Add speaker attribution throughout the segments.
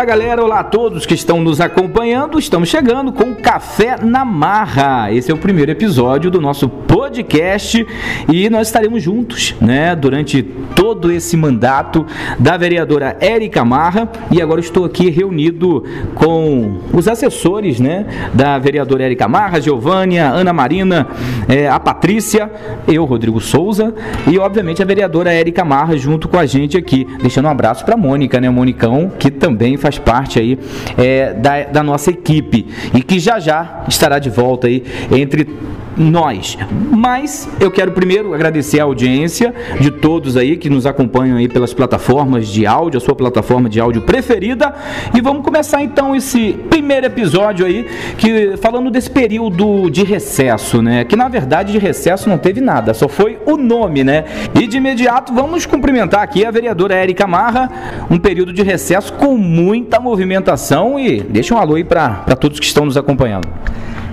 Speaker 1: Olá, galera. Olá a todos que estão nos acompanhando. Estamos chegando com Café na Marra. Esse é o primeiro episódio do nosso podcast e nós estaremos juntos, né, durante todo esse mandato da vereadora Érica Marra. E agora estou aqui reunido com os assessores, né, da vereadora Érica Marra, Giovânia, Ana Marina, é, a Patrícia, eu, Rodrigo Souza e, obviamente, a vereadora Érica Marra junto com a gente aqui. Deixando um abraço para Mônica, né, Monicão, que também faz parte aí é, da, da nossa equipe. E que já já estará de volta aí entre nós. Mas eu quero primeiro agradecer a audiência de todos aí que nos acompanham aí pelas plataformas de áudio, a sua plataforma de áudio preferida. E vamos começar então esse primeiro episódio aí, que falando desse período de recesso, né? Que na verdade de recesso não teve nada, só foi o nome, né? E de imediato vamos cumprimentar aqui a vereadora Érica Marra, um período de recesso com muita movimentação e deixa um alô aí para todos que estão nos acompanhando.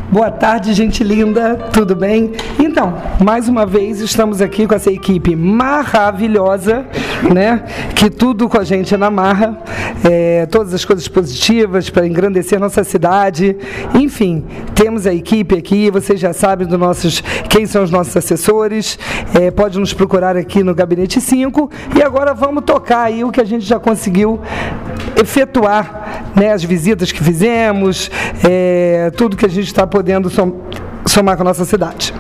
Speaker 2: Boa tarde, gente linda, tudo bem? Então, mais uma vez estamos aqui com essa equipe maravilhosa, né? Que tudo com a gente é na marra, é, todas as coisas positivas para engrandecer nossa cidade. Enfim, temos a equipe aqui, vocês já sabem do nossos, quem são os nossos assessores, é, pode nos procurar aqui no Gabinete 5 e agora vamos tocar aí o que a gente já conseguiu efetuar, né? As visitas que fizemos, é, tudo que a gente está podendo somar com a nossa cidade.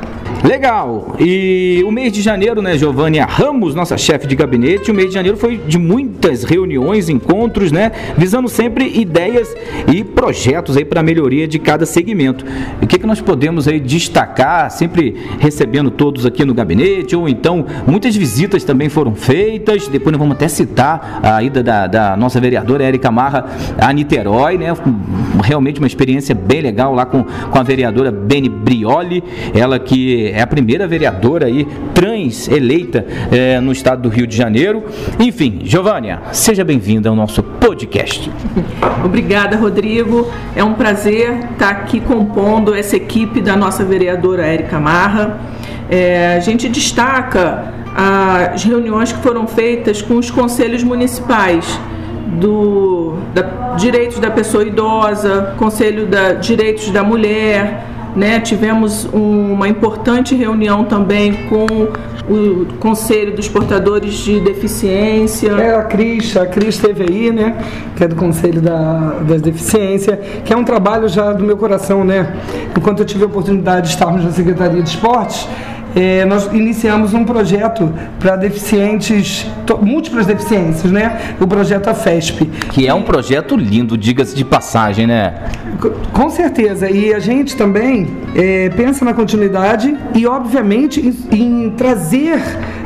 Speaker 1: Legal. E o mês de janeiro, né, Giovânia Ramos, nossa chefe de gabinete, o mês de janeiro foi de muitas reuniões, encontros, né, visando sempre ideias e projetos aí para melhoria de cada segmento. O que, que nós podemos aí destacar, sempre recebendo todos aqui no gabinete, ou então muitas visitas também foram feitas. Depois nós vamos até citar a ida da, da nossa vereadora Érica Marra a Niterói, né, realmente uma experiência bem legal lá com, com a vereadora Beni Brioli, ela que é a primeira vereadora aí trans eleita é, no estado do Rio de Janeiro. Enfim, Giovânia, seja bem-vinda ao nosso podcast.
Speaker 3: Obrigada, Rodrigo. É um prazer estar aqui compondo essa equipe da nossa vereadora Érica Marra. É, a gente destaca as reuniões que foram feitas com os conselhos municipais do da, direitos da pessoa idosa, Conselho da Direitos da Mulher, né? Tivemos um, uma importante reunião também com o Conselho dos Portadores de Deficiência.
Speaker 2: É, a Cris, a Cris aí, né? Que é do Conselho da, das Deficiência, que é um trabalho já do meu coração, né? Enquanto eu tive a oportunidade de estarmos na Secretaria de Esportes, é, nós iniciamos um projeto para deficientes, múltiplas deficiências, né? O projeto AFESP.
Speaker 1: Que é um projeto lindo, diga-se de passagem, né?
Speaker 2: Com certeza. E a gente também é, pensa na continuidade e, obviamente, em, em trazer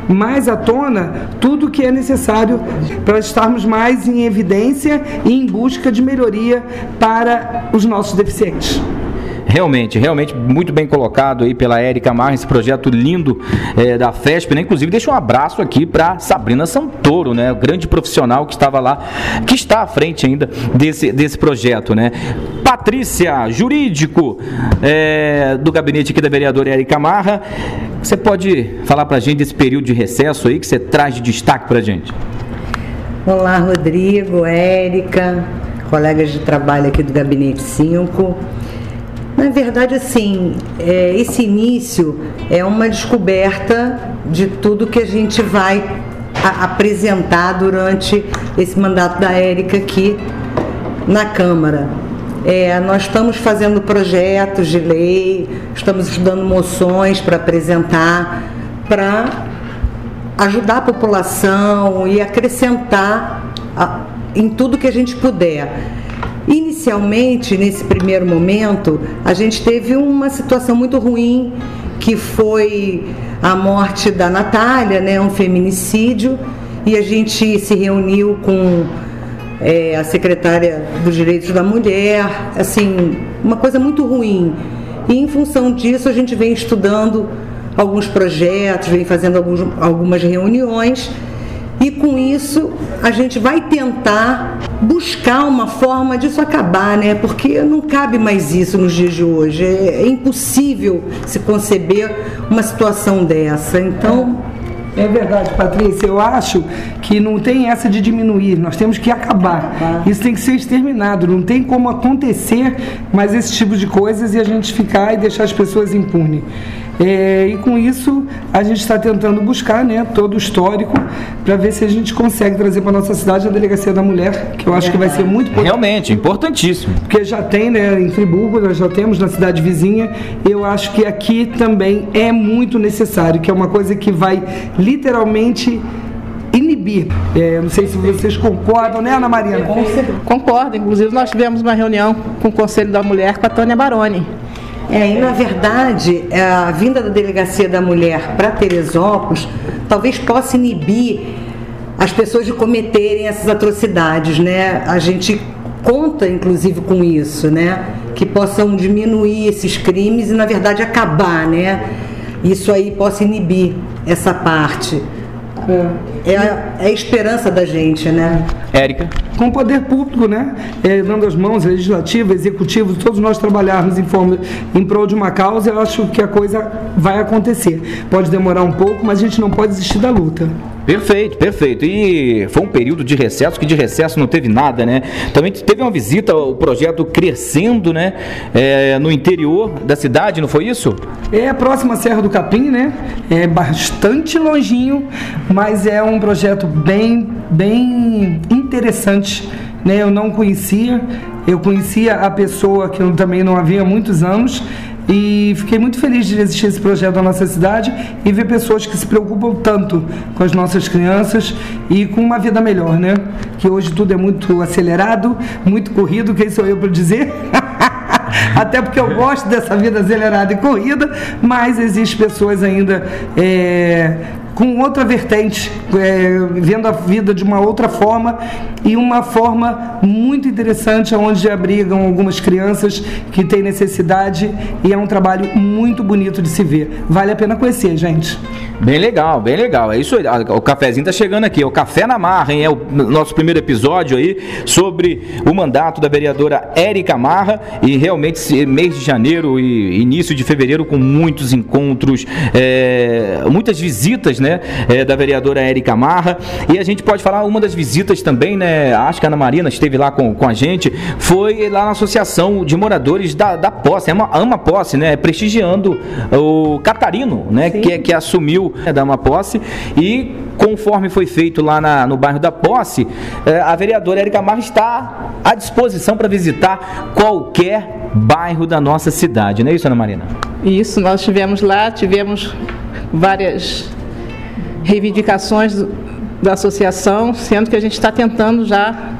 Speaker 2: mais à tona tudo que é necessário para estarmos mais em evidência e em busca de melhoria para os nossos deficientes.
Speaker 1: Realmente, realmente muito bem colocado aí pela Érica Marra, esse projeto lindo é, da FESP, né? Inclusive, deixa um abraço aqui para Sabrina Santoro, né? O grande profissional que estava lá, que está à frente ainda desse, desse projeto, né? Patrícia, jurídico é, do gabinete aqui da vereadora Érica Marra. Você pode falar para a gente desse período de recesso aí que você traz de destaque para a gente?
Speaker 4: Olá, Rodrigo, Érica, colegas de trabalho aqui do Gabinete 5. Na verdade, assim, é, esse início é uma descoberta de tudo que a gente vai a, apresentar durante esse mandato da Érica aqui na Câmara. É, nós estamos fazendo projetos de lei, estamos estudando moções para apresentar, para ajudar a população e acrescentar a, em tudo que a gente puder. Inicialmente, nesse primeiro momento, a gente teve uma situação muito ruim, que foi a morte da Natália, né, um feminicídio, e a gente se reuniu com é, a secretária dos Direitos da Mulher, assim, uma coisa muito ruim. E em função disso, a gente vem estudando alguns projetos, vem fazendo alguns, algumas reuniões e com isso a gente vai tentar buscar uma forma disso acabar, né? Porque não cabe mais isso nos dias de hoje. É, é impossível se conceber uma situação dessa. Então,
Speaker 2: É verdade, Patrícia. Eu acho que não tem essa de diminuir, nós temos que acabar. Isso tem que ser exterminado. Não tem como acontecer mais esse tipo de coisas e a gente ficar e deixar as pessoas impunes. É, e com isso a gente está tentando buscar né, todo o histórico para ver se a gente consegue trazer para nossa cidade a delegacia da mulher, que eu acho que vai ser muito importante.
Speaker 1: Realmente, importantíssimo.
Speaker 2: Porque já tem né, em Friburgo, nós já temos na cidade vizinha, eu acho que aqui também é muito necessário, que é uma coisa que vai literalmente inibir. É, não sei se vocês concordam, né, Ana Marina?
Speaker 5: Concordo. Inclusive, nós tivemos uma reunião com o Conselho da Mulher com a Tânia Baroni.
Speaker 4: É, e na verdade, a vinda da Delegacia da Mulher para Teresópolis talvez possa inibir as pessoas de cometerem essas atrocidades, né? A gente conta, inclusive, com isso, né? Que possam diminuir esses crimes e, na verdade, acabar, né? Isso aí possa inibir essa parte. É a, é a esperança da gente, né?
Speaker 1: Érica.
Speaker 2: Com o poder público, né? É, dando as mãos, legislativo, executivo, todos nós trabalharmos em, forma, em prol de uma causa, eu acho que a coisa vai acontecer. Pode demorar um pouco, mas a gente não pode desistir da luta.
Speaker 1: Perfeito, perfeito. E foi um período de recesso que de recesso não teve nada, né? Também teve uma visita ao projeto Crescendo, né? É, no interior da cidade, não foi isso?
Speaker 2: É a próxima Serra do Capim, né? É bastante longinho, mas é um projeto bem, bem interessante. Né? Eu não conhecia, eu conhecia a pessoa que eu também não havia muitos anos e fiquei muito feliz de existir esse projeto na nossa cidade e ver pessoas que se preocupam tanto com as nossas crianças e com uma vida melhor, né? Que hoje tudo é muito acelerado, muito corrido, quem sou eu para dizer? Até porque eu gosto dessa vida acelerada e corrida, mas existem pessoas ainda é, com outra vertente, é, vendo a vida de uma outra forma e uma forma muito interessante, onde abrigam algumas crianças que têm necessidade e é um trabalho muito bonito de se ver. Vale a pena conhecer, gente.
Speaker 1: Bem legal, bem legal. É isso aí. O cafezinho tá chegando aqui. É o Café na Marra, hein? É o nosso primeiro episódio aí sobre o mandato da vereadora Érica Marra. E realmente, mês de janeiro e início de fevereiro, com muitos encontros, é, muitas visitas, né? É, da vereadora Érica Marra. E a gente pode falar, uma das visitas também, né? Acho que a Ana Marina esteve lá com, com a gente. Foi lá na Associação de Moradores da, da Posse, é uma, ama Posse, né? Prestigiando o Catarino, né? Que, que assumiu né, da uma posse e conforme foi feito lá na, no bairro da Posse, eh, a vereadora Érica Marra está à disposição para visitar qualquer bairro da nossa cidade, não é isso, Ana Marina?
Speaker 5: Isso, nós tivemos lá, tivemos várias reivindicações da associação, sendo que a gente está tentando já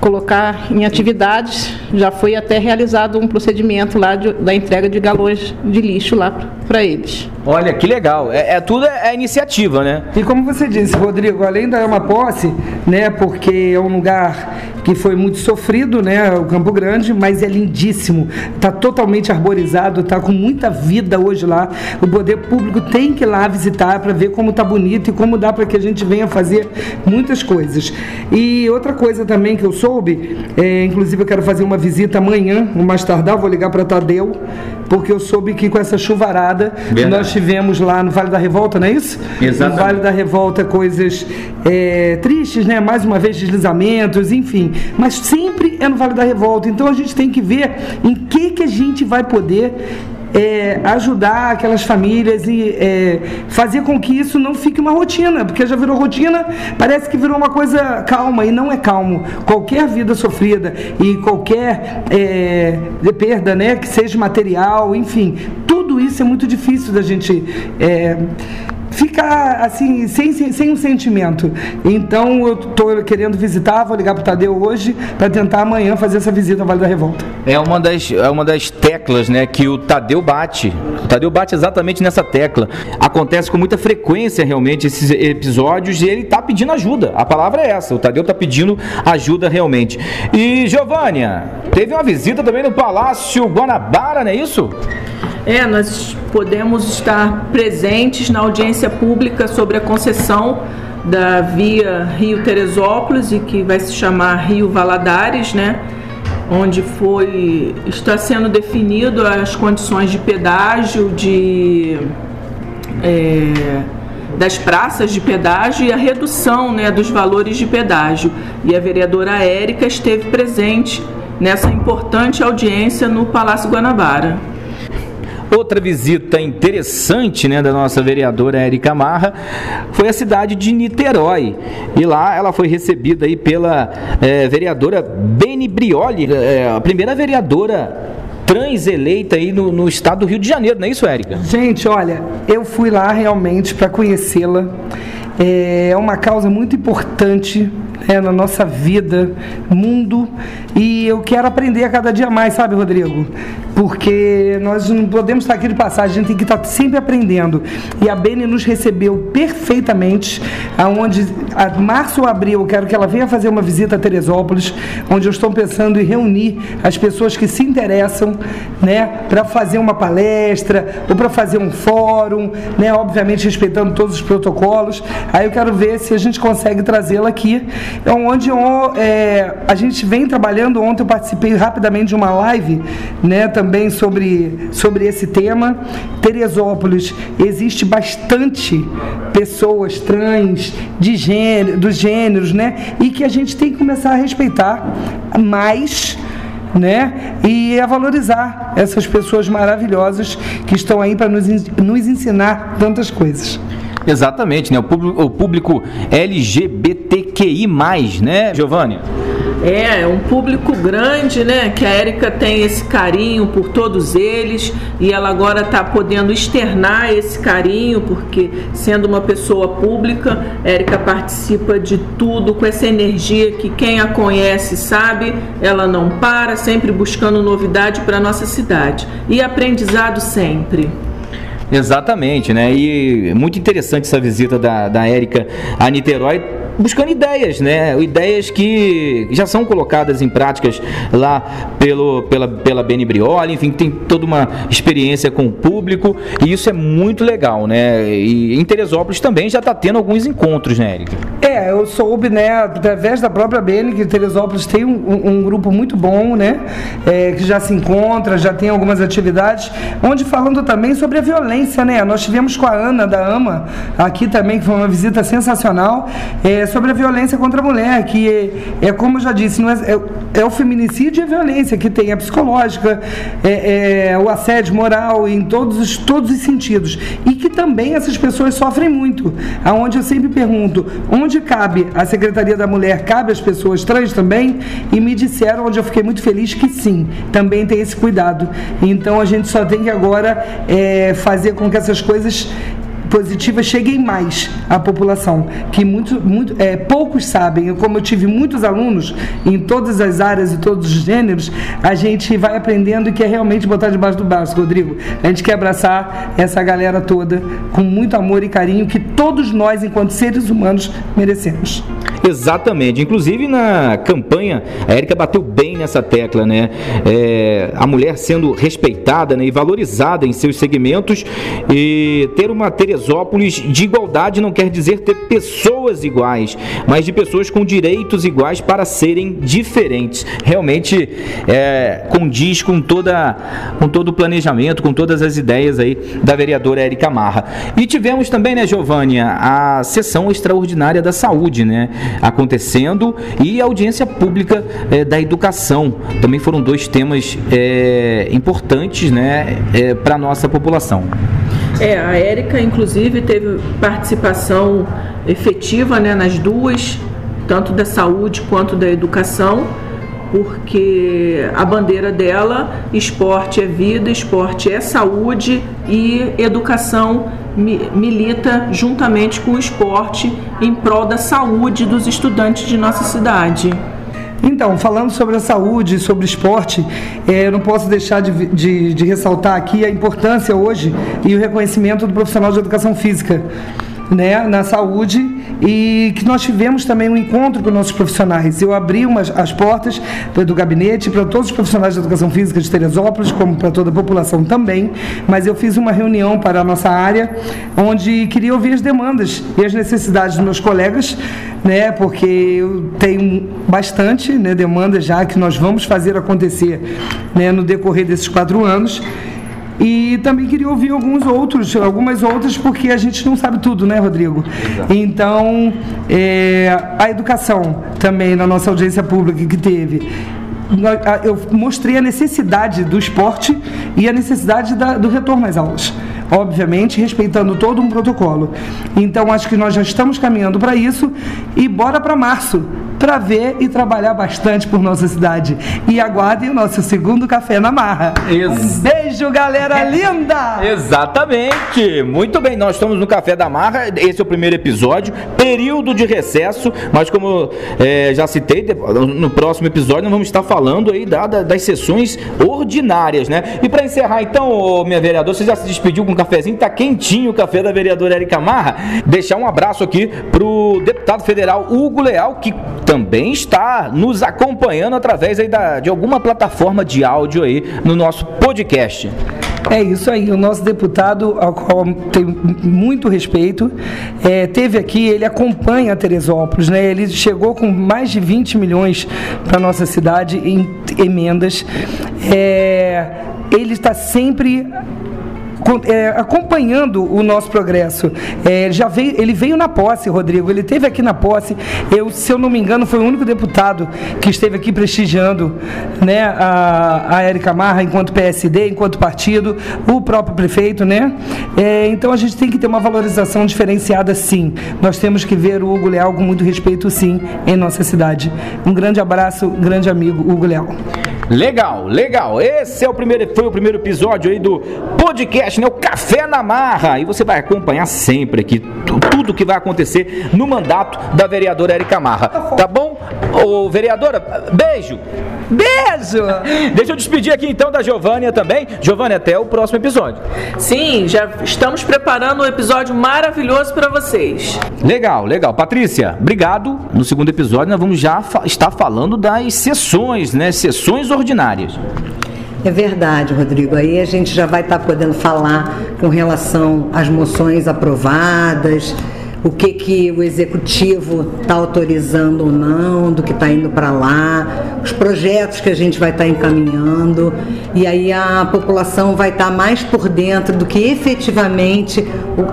Speaker 5: colocar em atividades, já foi até realizado um procedimento lá de, da entrega de galões de lixo lá para eles.
Speaker 1: Olha, que legal. É, é tudo é, é, iniciativa, né?
Speaker 2: E como você disse, Rodrigo, além da uma posse, né, porque é um lugar que foi muito sofrido, né, o Campo Grande, mas é lindíssimo. Está totalmente arborizado, está com muita vida hoje lá. O poder público tem que ir lá visitar para ver como está bonito e como dá para que a gente venha fazer muitas coisas. E outra coisa também que eu soube, é, inclusive eu quero fazer uma visita amanhã, mais tardar, vou ligar para Tadeu, porque eu soube que com essa chuvarada Verdade. nós tivemos lá no Vale da Revolta, não é isso?
Speaker 1: Exatamente.
Speaker 2: No Vale da Revolta coisas é, tristes, né? Mais uma vez deslizamentos, enfim. Mas sempre é no Vale da Revolta. Então a gente tem que ver em que que a gente vai poder é, ajudar aquelas famílias e é, fazer com que isso não fique uma rotina, porque já virou rotina, parece que virou uma coisa calma e não é calmo. Qualquer vida sofrida e qualquer é, perda, né, que seja material, enfim, tudo isso é muito difícil da gente ficar assim, sem, sem, sem, um sentimento. Então eu estou querendo visitar, vou ligar para o Tadeu hoje para tentar amanhã fazer essa visita ao Vale da Revolta.
Speaker 1: É uma das, é uma das teclas né, que o Tadeu bate. O Tadeu bate exatamente nessa tecla. Acontece com muita frequência realmente esses episódios e ele está pedindo ajuda. A palavra é essa, o Tadeu está pedindo ajuda realmente. E Giovânia, teve uma visita também no Palácio Guanabara, não é isso?
Speaker 3: É, nós podemos estar presentes na audiência pública sobre a concessão da via Rio Teresópolis e que vai se chamar Rio Valadares, né? Onde foi está sendo definido as condições de pedágio, de é, das praças de pedágio e a redução né, dos valores de pedágio. E a vereadora Érica esteve presente nessa importante audiência no Palácio Guanabara.
Speaker 1: Outra visita interessante né, da nossa vereadora Érica Marra foi a cidade de Niterói. E lá ela foi recebida aí pela é, vereadora Beni Brioli, é, a primeira vereadora trans eleita aí no, no, estado do Rio de Janeiro, não é isso, Érica?
Speaker 2: Gente, olha, eu fui lá realmente para conhecê-la. É uma causa muito importante é, na nossa vida, mundo, e eu quero aprender a cada dia mais, sabe, Rodrigo? Porque nós não podemos estar aqui de passagem, a gente tem que estar sempre aprendendo. E a Beni nos recebeu perfeitamente, aonde a março ou abril eu quero que ela venha fazer uma visita a Teresópolis, onde eu estou pensando em reunir as pessoas que se interessam, né, para fazer uma palestra ou para fazer um fórum, né, obviamente respeitando todos os protocolos. Aí eu quero ver se a gente consegue trazê-la aqui é onde é, a gente vem trabalhando. Ontem eu participei rapidamente de uma live, né, também sobre, sobre esse tema. Teresópolis existe bastante pessoas trans, de gênero, dos gêneros, né, e que a gente tem que começar a respeitar mais né? E a valorizar essas pessoas maravilhosas que estão aí para nos, nos ensinar tantas coisas.
Speaker 1: Exatamente, né? O público, o público LGBTQI, né, Giovanni?
Speaker 3: É, é um público grande, né? Que a Érica tem esse carinho por todos eles e ela agora está podendo externar esse carinho, porque sendo uma pessoa pública, Érica participa de tudo com essa energia que quem a conhece sabe, ela não para, sempre buscando novidade para nossa cidade. E aprendizado sempre.
Speaker 1: Exatamente, né? E muito interessante essa visita da, da Érica a Niterói buscando ideias, né? Ideias que já são colocadas em práticas lá pelo, pela, pela Beni Brioli, enfim, tem toda uma experiência com o público e isso é muito legal, né? E em Teresópolis também já está tendo alguns encontros, né, Érica?
Speaker 2: É, eu soube, né, através da própria Beni, que Teresópolis tem um, um grupo muito bom, né? É, que já se encontra, já tem algumas atividades, onde falando também sobre a violência, né? Nós tivemos com a Ana da AMA aqui também, que foi uma visita sensacional. É, sobre a violência contra a mulher, que é, é como eu já disse, não é, é, é, o feminicídio e a violência, que tem a psicológica, é, é, o assédio moral em todos os, todos os sentidos. E que também essas pessoas sofrem muito. Aonde eu sempre pergunto, onde cabe a Secretaria da Mulher, cabe as pessoas trans também? E me disseram, onde eu fiquei muito feliz, que sim, também tem esse cuidado. Então a gente só tem que agora é, fazer com que essas coisas positivas cheguem mais à população, que muito, muito, é, poucos sabem. Como eu tive muitos alunos em todas as áreas e todos os gêneros, a gente vai aprendendo e quer realmente botar debaixo do braço, Rodrigo. A gente quer abraçar essa galera toda com muito amor e carinho que todos nós, enquanto seres humanos, merecemos.
Speaker 1: Exatamente. Inclusive na campanha, a Érica bateu bem nessa tecla, né? É, a mulher sendo respeitada né, e valorizada em seus segmentos e ter uma Teresópolis de igualdade não quer dizer ter pessoas iguais, mas de pessoas com direitos iguais para serem diferentes. Realmente é, condiz com, toda, com todo o planejamento, com todas as ideias aí da vereadora Érica Marra. E tivemos também, né, Giovânia, a sessão extraordinária da saúde, né? acontecendo e a audiência pública é, da educação. Também foram dois temas é, importantes né, é, para a nossa população.
Speaker 3: É, a Érica, inclusive, teve participação efetiva né, nas duas, tanto da saúde quanto da educação porque a bandeira dela, esporte é vida, esporte é saúde e educação milita juntamente com o esporte em prol da saúde dos estudantes de nossa cidade.
Speaker 2: Então, falando sobre a saúde, sobre esporte, é, eu não posso deixar de, de, de ressaltar aqui a importância hoje e o reconhecimento do profissional de educação física né, na saúde e que nós tivemos também um encontro com nossos profissionais. Eu abri umas, as portas do gabinete para todos os profissionais de educação física de Teresópolis, como para toda a população também, mas eu fiz uma reunião para a nossa área, onde queria ouvir as demandas e as necessidades dos meus colegas, né, porque eu tenho bastante né, demanda já que nós vamos fazer acontecer né, no decorrer desses quatro anos E também queria ouvir alguns outros, algumas outras, porque a gente não sabe tudo, né, Rodrigo? Exato. Então, é, a educação também na nossa audiência pública que teve eu mostrei a necessidade do esporte e a necessidade da, do retorno às aulas obviamente respeitando todo um protocolo. Então acho que nós já estamos caminhando para isso e bora para março para ver e trabalhar bastante por nossa cidade. E aguardem o nosso segundo Café na Marra. Ex um beijo, galera linda!
Speaker 1: Exatamente! Muito bem, nós estamos no Café da Marra, esse é o primeiro episódio, período de recesso, mas como é, já citei, no próximo episódio nós vamos estar falando aí da, da, das sessões ordinárias, né? E para encerrar então, minha vereadora, você já se despediu com cafezinho, tá quentinho o café da vereadora Erika Marra. Deixar um abraço aqui pro deputado federal Hugo Leal, que também está nos acompanhando através aí da, de alguma plataforma de áudio aí no nosso podcast.
Speaker 2: É isso aí, o nosso deputado, ao qual tenho muito respeito, é, teve aqui, ele acompanha Teresópolis, né? Ele chegou com mais de 20 milhões para nossa cidade em emendas. É, ele está sempre é, acompanhando o nosso progresso. É, já veio, ele veio na posse, Rodrigo, ele esteve aqui na posse. Eu, se eu não me engano, foi o único deputado que esteve aqui prestigiando né, a, a Érica Marra enquanto PSD, enquanto partido, o próprio prefeito, né? É, então a gente tem que ter uma valorização diferenciada, sim. Nós temos que ver o Hugo Leal com muito respeito, sim, em nossa cidade. Um grande abraço, grande amigo Hugo Leal.
Speaker 1: Legal, legal. Esse é o primeiro, foi o primeiro episódio aí do podcast, né? O Café na Marra. E você vai acompanhar sempre aqui tudo que vai acontecer no mandato da vereadora Erika Marra. Tá bom? Ô, vereadora, beijo.
Speaker 2: Beijo!
Speaker 1: Deixa eu despedir aqui então da Giovânia também. Giovânia, até o próximo episódio.
Speaker 3: Sim, já estamos preparando um episódio maravilhoso para vocês.
Speaker 1: Legal, legal. Patrícia, obrigado. No segundo episódio nós vamos já fa estar falando das sessões, né? Sessões ordinárias.
Speaker 4: É verdade, Rodrigo. Aí a gente já vai estar podendo falar com relação às moções aprovadas, o que, que o executivo está autorizando ou não, do que está indo para lá, os projetos que a gente vai estar tá encaminhando, e aí a população vai estar tá mais por dentro do que efetivamente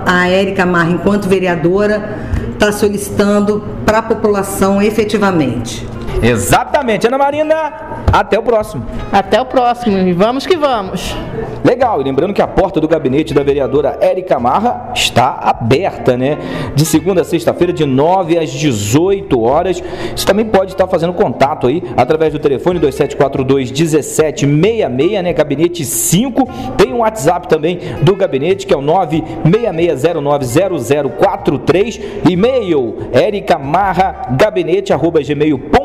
Speaker 4: a Érica Marra, enquanto vereadora, está solicitando para a população efetivamente.
Speaker 1: Exatamente, Ana Marina. Até o próximo.
Speaker 5: Até o próximo. E vamos que vamos.
Speaker 1: Legal, e lembrando que a porta do gabinete da vereadora Érica Marra está aberta, né? De segunda a sexta-feira, de 9 às 18 horas. Você também pode estar fazendo contato aí através do telefone 2742 1766, né? Gabinete 5. Tem um WhatsApp também do gabinete, que é o 966090043. E-mail ericamarragabinete.gmail.com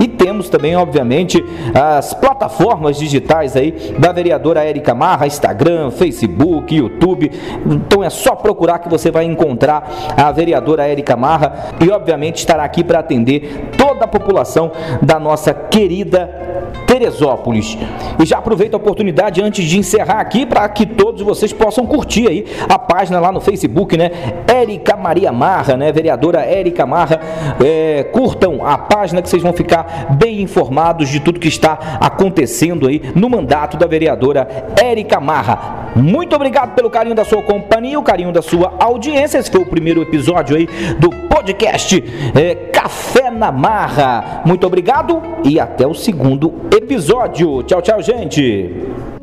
Speaker 1: e temos também, obviamente, as plataformas digitais aí da vereadora Érica Marra, Instagram, Facebook, YouTube. Então é só procurar que você vai encontrar a vereadora Érica Marra e, obviamente, estará aqui para atender toda a população da nossa querida Teresópolis. E já aproveito a oportunidade antes de encerrar aqui para que todos vocês possam curtir aí a página lá no Facebook, né? Érica Maria Marra, né? Vereadora Érica Marra. É, curtam a página que vocês vão ficar bem informados de tudo que está acontecendo aí no mandato da vereadora Érica Marra. Muito obrigado pelo carinho da sua companhia, o carinho da sua audiência. Esse foi o primeiro episódio aí do podcast é, Café na Marra. Muito obrigado e até o segundo episódio. Tchau, tchau, gente.